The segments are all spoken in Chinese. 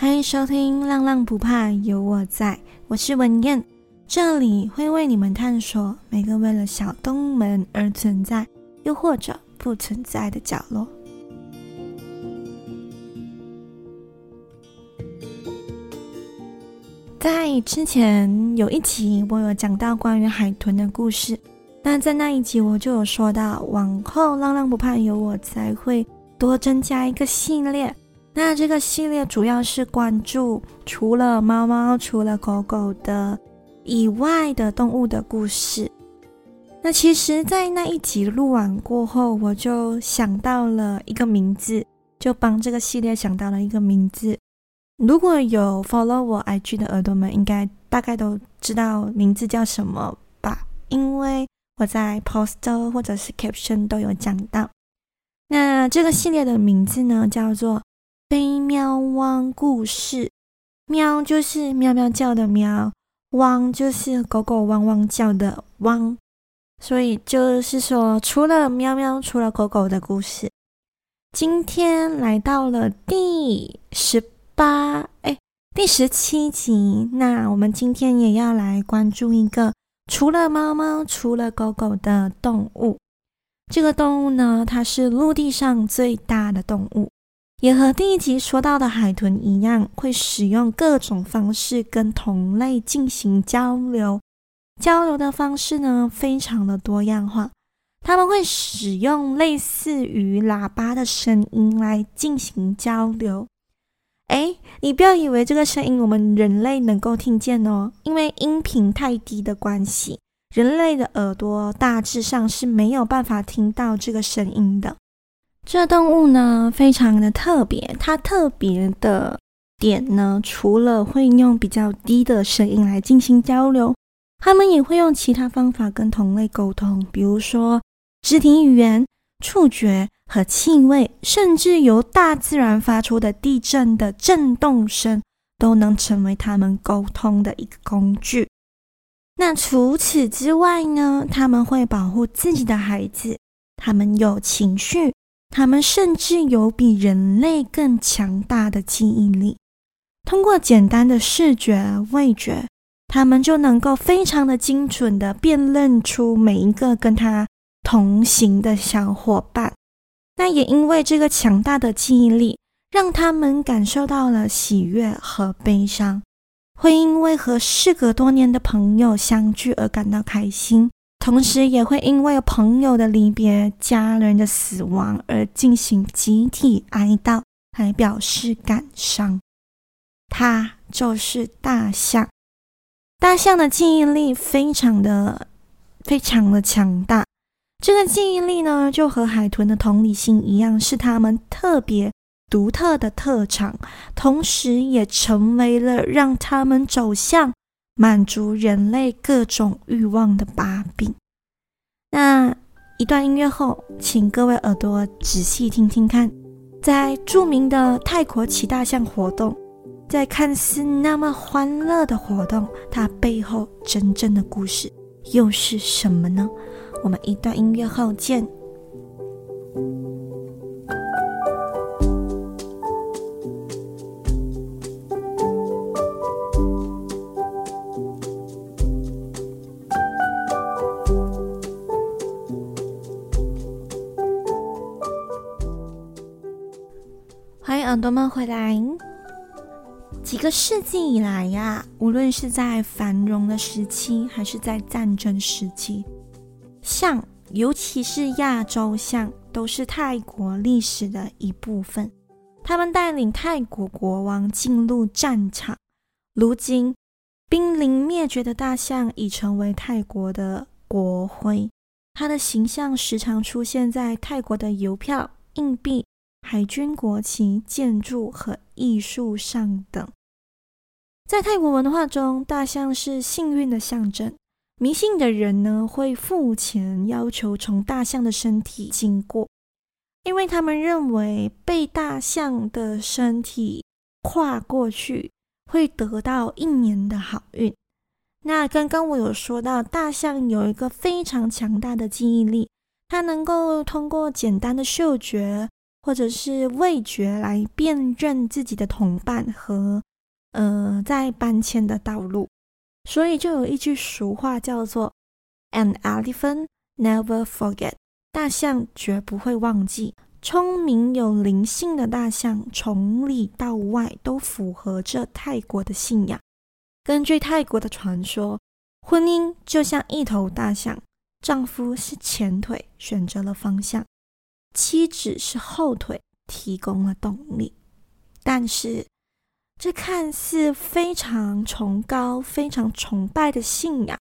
欢迎收听《浪浪不怕有我在》，我是文燕，这里会为你们探索每个为了小东门而存在，又或者不存在的角落。在之前有一集，我有讲到关于海豚的故事。那在那一集，我就有说到，往后《浪浪不怕有我在》会多增加一个系列。那这个系列主要是关注除了猫猫、除了狗狗的以外的动物的故事。那其实，在那一集录完过后，我就想到了一个名字，就帮这个系列想到了一个名字。如果有 follow 我 IG 的耳朵们，应该大概都知道名字叫什么吧？因为我在 poster 或者是 caption 都有讲到。那这个系列的名字呢，叫做。飞喵汪故事，喵就是喵喵叫的喵，汪就是狗狗汪汪叫的汪，所以就是说，除了喵喵，除了狗狗的故事。今天来到了第十八，哎，第十七集。那我们今天也要来关注一个除了猫猫、除了狗狗的动物。这个动物呢，它是陆地上最大的动物。也和第一集说到的海豚一样，会使用各种方式跟同类进行交流。交流的方式呢，非常的多样化。他们会使用类似于喇叭的声音来进行交流。诶，你不要以为这个声音我们人类能够听见哦，因为音频太低的关系，人类的耳朵大致上是没有办法听到这个声音的。这动物呢，非常的特别。它特别的点呢，除了会用比较低的声音来进行交流，它们也会用其他方法跟同类沟通，比如说肢体语言、触觉和气味，甚至由大自然发出的地震的震动声，都能成为它们沟通的一个工具。那除此之外呢，它们会保护自己的孩子，他们有情绪。他们甚至有比人类更强大的记忆力，通过简单的视觉、味觉，他们就能够非常的精准的辨认出每一个跟他同行的小伙伴。那也因为这个强大的记忆力，让他们感受到了喜悦和悲伤，会因为和事隔多年的朋友相聚而感到开心。同时也会因为朋友的离别、家人的死亡而进行集体哀悼，来表示感伤。它就是大象。大象的记忆力非常的、非常的强大。这个记忆力呢，就和海豚的同理心一样，是它们特别独特的特长，同时也成为了让它们走向。满足人类各种欲望的把柄。那一段音乐后，请各位耳朵仔细听听看，在著名的泰国骑大象活动，在看似那么欢乐的活动，它背后真正的故事又是什么呢？我们一段音乐后见。欢迎耳朵们回来，几个世纪以来呀，无论是在繁荣的时期，还是在战争时期，象，尤其是亚洲象，都是泰国历史的一部分。他们带领泰国国王进入战场。如今，濒临灭绝的大象已成为泰国的国徽，它的形象时常出现在泰国的邮票、硬币。海军国旗、建筑和艺术上等，在泰国文化中，大象是幸运的象征。迷信的人呢，会付钱要求从大象的身体经过，因为他们认为被大象的身体跨过去会得到一年的好运。那刚刚我有说到，大象有一个非常强大的记忆力，它能够通过简单的嗅觉。或者是味觉来辨认自己的同伴和呃在搬迁的道路。所以就有一句俗话叫做 “An elephant never forget”，大象绝不会忘记。聪明有灵性的大象，从里到外都符合着泰国的信仰。根据泰国的传说，婚姻就像一头大象，丈夫是前腿，选择了方向；妻子是后腿，提供了动力。但是，这看似非常崇高、非常崇拜的信仰，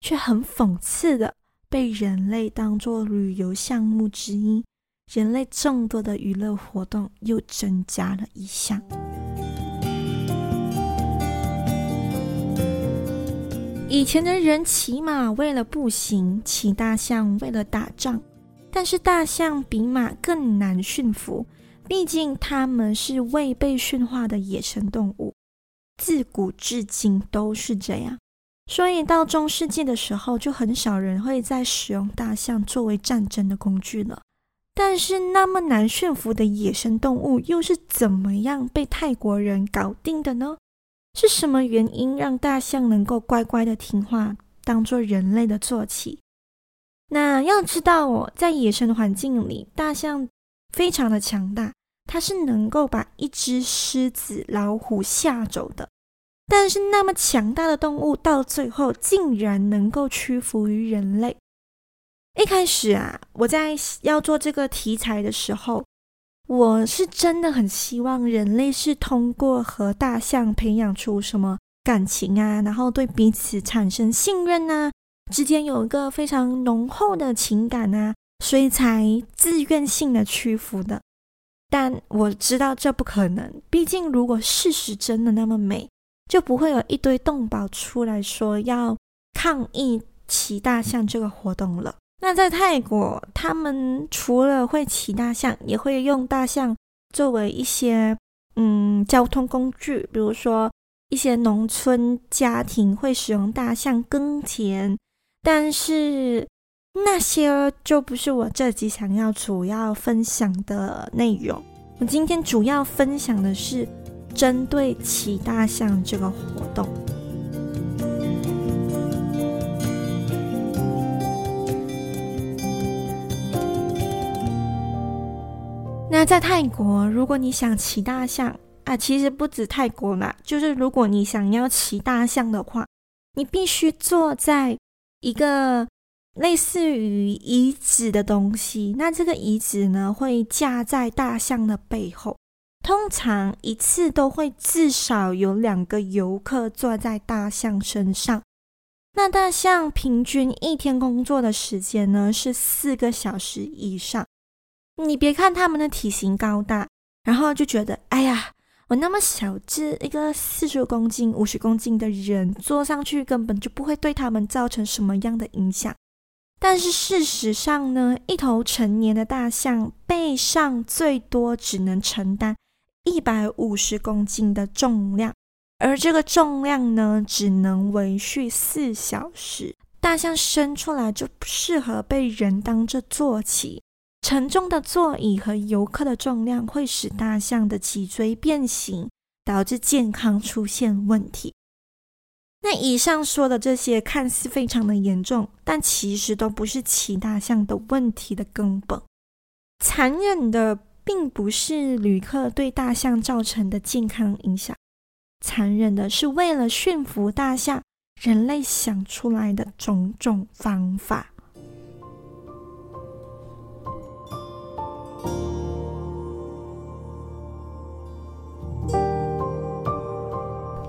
却很讽刺的被人类当作旅游项目之一。人类众多的娱乐活动又增加了一项。以前的人骑马为了步行，骑大象为了打仗。但是大象比马更难驯服，毕竟它们是未被驯化的野生动物，自古至今都是这样。所以到中世纪的时候，就很少人会再使用大象作为战争的工具了。但是那么难驯服的野生动物，又是怎么样被泰国人搞定的呢？是什么原因让大象能够乖乖的听话，当做人类的坐骑？那要知道哦，在野生的环境里，大象非常的强大，它是能够把一只狮子、老虎吓走的。但是那么强大的动物，到最后竟然能够屈服于人类。一开始啊，我在要做这个题材的时候，我是真的很希望人类是通过和大象培养出什么感情啊，然后对彼此产生信任啊，之间有一个非常浓厚的情感啊，所以才自愿性的屈服的。但我知道这不可能，毕竟如果事实真的那么美，就不会有一堆动保出来说要抗议骑大象这个活动了。那在泰国，他们除了会骑大象，也会用大象作为一些嗯交通工具，比如说一些农村家庭会使用大象耕田，但是那些就不是我这集想要主要分享的内容。我今天主要分享的是针对骑大象这个活动。那在泰国，如果你想骑大象啊，其实不止泰国啦，就是如果你想要骑大象的话，你必须坐在一个类似于椅子的东西。那这个椅子呢，会架在大象的背后，通常一次都会至少有两个游客坐在大象身上。那大象平均一天工作的时间呢，是四个小时以上。你别看他们的体型高大，然后就觉得，哎呀，我那么小只，一个四十公斤、五十公斤的人坐上去根本就不会对他们造成什么样的影响。但是事实上呢，一头成年的大象背上最多只能承担一百五十公斤的重量，而这个重量呢，只能维续四小时。大象生出来就不适合被人当着坐骑。沉重的座椅和游客的重量会使大象的脊椎变形，导致健康出现问题。那以上说的这些看似非常的严重，但其实都不是骑大象的问题的根本。残忍的并不是旅客对大象造成的健康影响，残忍的是为了驯服大象，人类想出来的种种方法。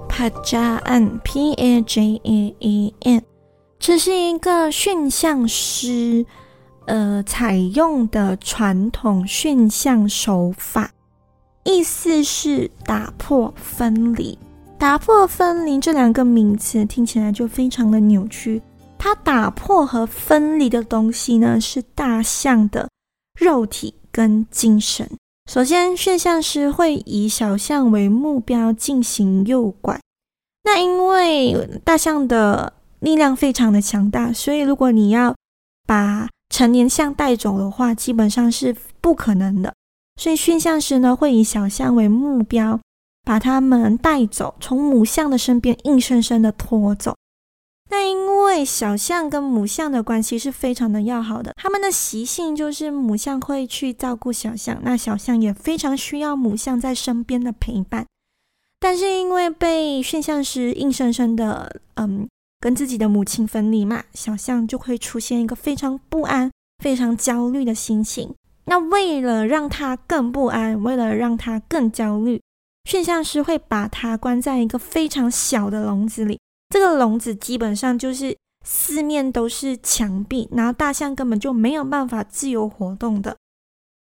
帕加安 （P A J A A N），这是一个驯象师呃采用的传统驯象手法，意思是打破分离。打破分离这两个名词听起来就非常的扭曲。它打破和分离的东西呢，是大象的肉体跟精神。首先，驯象师会以小象为目标进行诱拐。那因为大象的力量非常的强大，所以如果你要把成年象带走的话，基本上是不可能的。所以驯象师呢会以小象为目标，把它们带走，从母象的身边硬生生的拖走。那因为小象跟母象的关系是非常的要好的，它们的习性就是母象会去照顾小象，那小象也非常需要母象在身边的陪伴。但是因为被驯象师硬生生的嗯跟自己的母亲分离嘛，小象就会出现一个非常不安、非常焦虑的心情。那为了让它更不安，为了让它更焦虑，驯象师会把它关在一个非常小的笼子里。这个笼子基本上就是四面都是墙壁，然后大象根本就没有办法自由活动的。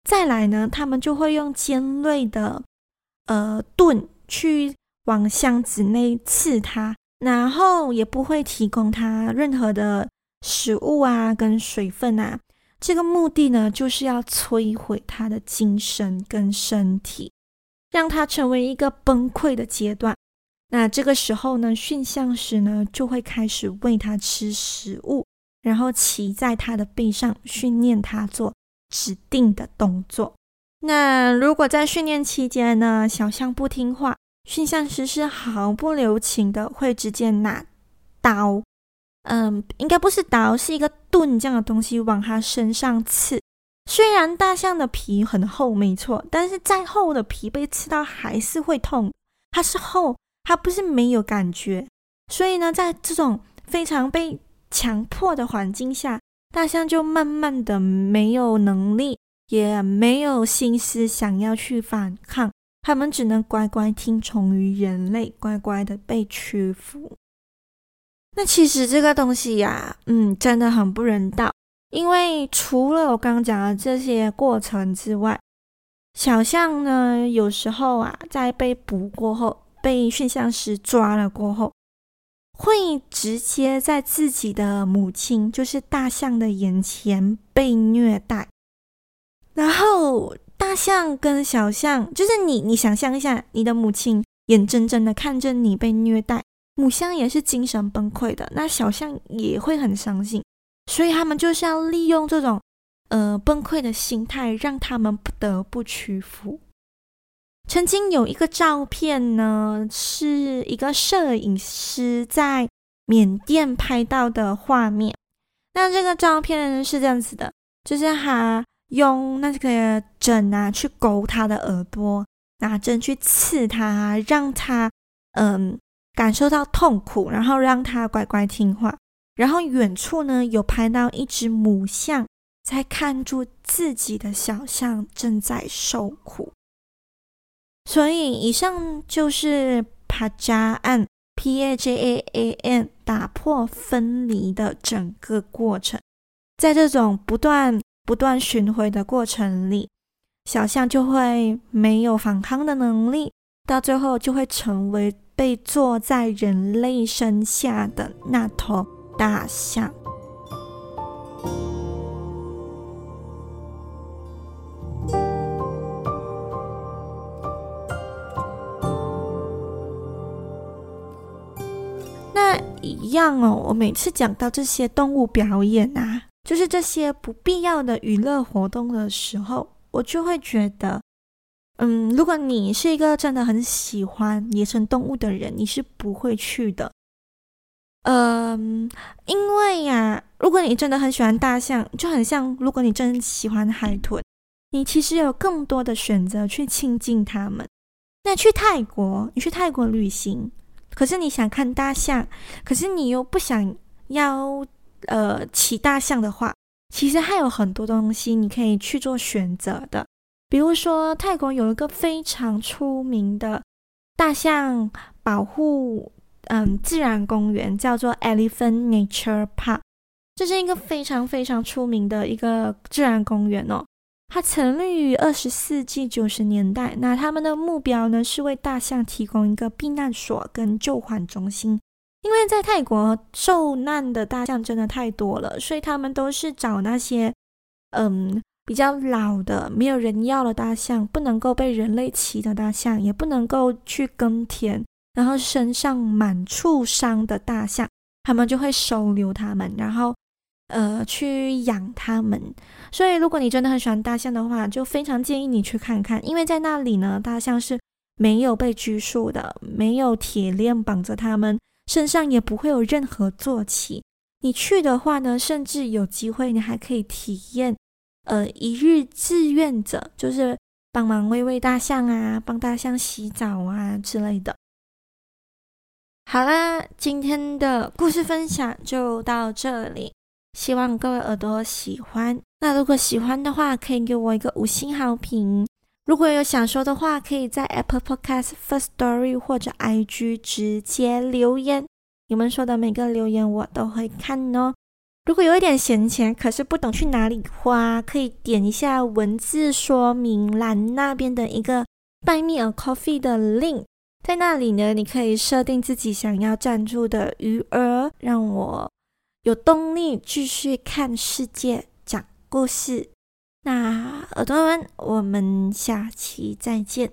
再来呢，他们就会用尖锐的呃盾去往箱子内刺它，然后也不会提供它任何的食物啊跟水分啊。这个目的呢，就是要摧毁它的精神跟身体，让它成为一个崩溃的阶段。那这个时候呢，驯象师呢就会开始喂它吃食物，然后骑在它的背上训练它做指定的动作。那如果在训练期间呢，小象不听话，驯象师是毫不留情的会直接拿刀，嗯，应该不是刀，是一个盾这样的东西往它身上刺。虽然大象的皮很厚，没错，但是再厚的皮被刺到还是会痛，它是厚。它不是没有感觉，所以呢，在这种非常被强迫的环境下，大象就慢慢的没有能力，也没有心思想要去反抗，他们只能乖乖听从于人类，乖乖的被屈服。那其实这个东西呀，嗯，真的很不人道，因为除了我刚刚讲的这些过程之外，小象呢，有时候啊，在被捕过后。被驯象师抓了过后，会直接在自己的母亲，就是大象的眼前被虐待。然后大象跟小象，就是你，你想象一下，你的母亲眼睁睁的看着你被虐待，母象也是精神崩溃的，那小象也会很伤心，所以他们就是要利用这种呃崩溃的心态，让他们不得不屈服。曾经有一个照片呢，是一个摄影师在缅甸拍到的画面。那这个照片是这样子的，就是他用那个针啊去勾他的耳朵，拿针去刺他，让他嗯感受到痛苦，然后让他乖乖听话。然后远处呢有拍到一只母象在看住自己的小象正在受苦。所以，以上就是帕加案 （P-A-J-A-A-N） 打破分离的整个过程。在这种不断不断巡回的过程里，小象就会没有反抗的能力，到最后就会成为被坐在人类身下的那头大象。样哦，我每次讲到这些动物表演啊，就是这些不必要的娱乐活动的时候，我就会觉得，嗯，如果你是一个真的很喜欢野生动物的人，你是不会去的。嗯，因为呀，如果你真的很喜欢大象，就很像如果你真喜欢海豚，你其实有更多的选择去亲近它们。那去泰国，你去泰国旅行。可是你想看大象，可是你又不想要呃骑大象的话，其实还有很多东西你可以去做选择的。比如说，泰国有一个非常出名的大象保护嗯自然公园，叫做 Elephant Nature Park，这是一个非常非常出名的一个自然公园哦。它成立于二十世纪九十年代，那他们的目标呢，是为大象提供一个避难所跟救缓中心。因为在泰国受难的大象真的太多了，所以他们都是找那些嗯比较老的、没有人要的大象，不能够被人类骑的大象，也不能够去耕田，然后身上满处伤的大象，他们就会收留他们，然后呃去养它们。所以，如果你真的很喜欢大象的话，就非常建议你去看看，因为在那里呢，大象是没有被拘束的，没有铁链绑着它们，身上也不会有任何坐骑。你去的话呢，甚至有机会，你还可以体验，呃，一日志愿者，就是帮忙喂喂大象啊，帮大象洗澡啊之类的。好啦，今天的故事分享就到这里，希望各位耳朵喜欢。那如果喜欢的话，可以给我一个五星好评。如果有想说的话，可以在 Apple Podcast、Firstory 或者 IG 直接留言。你们说的每个留言我都会看哦。如果有一点闲钱，可是不懂去哪里花，可以点一下文字说明栏那边的一个 Buy Me a Coffee 的 link，在那里呢，你可以设定自己想要赞助的余额，让我有动力继续看世界讲故事。那耳朵们，我们下期再见，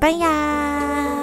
拜拜！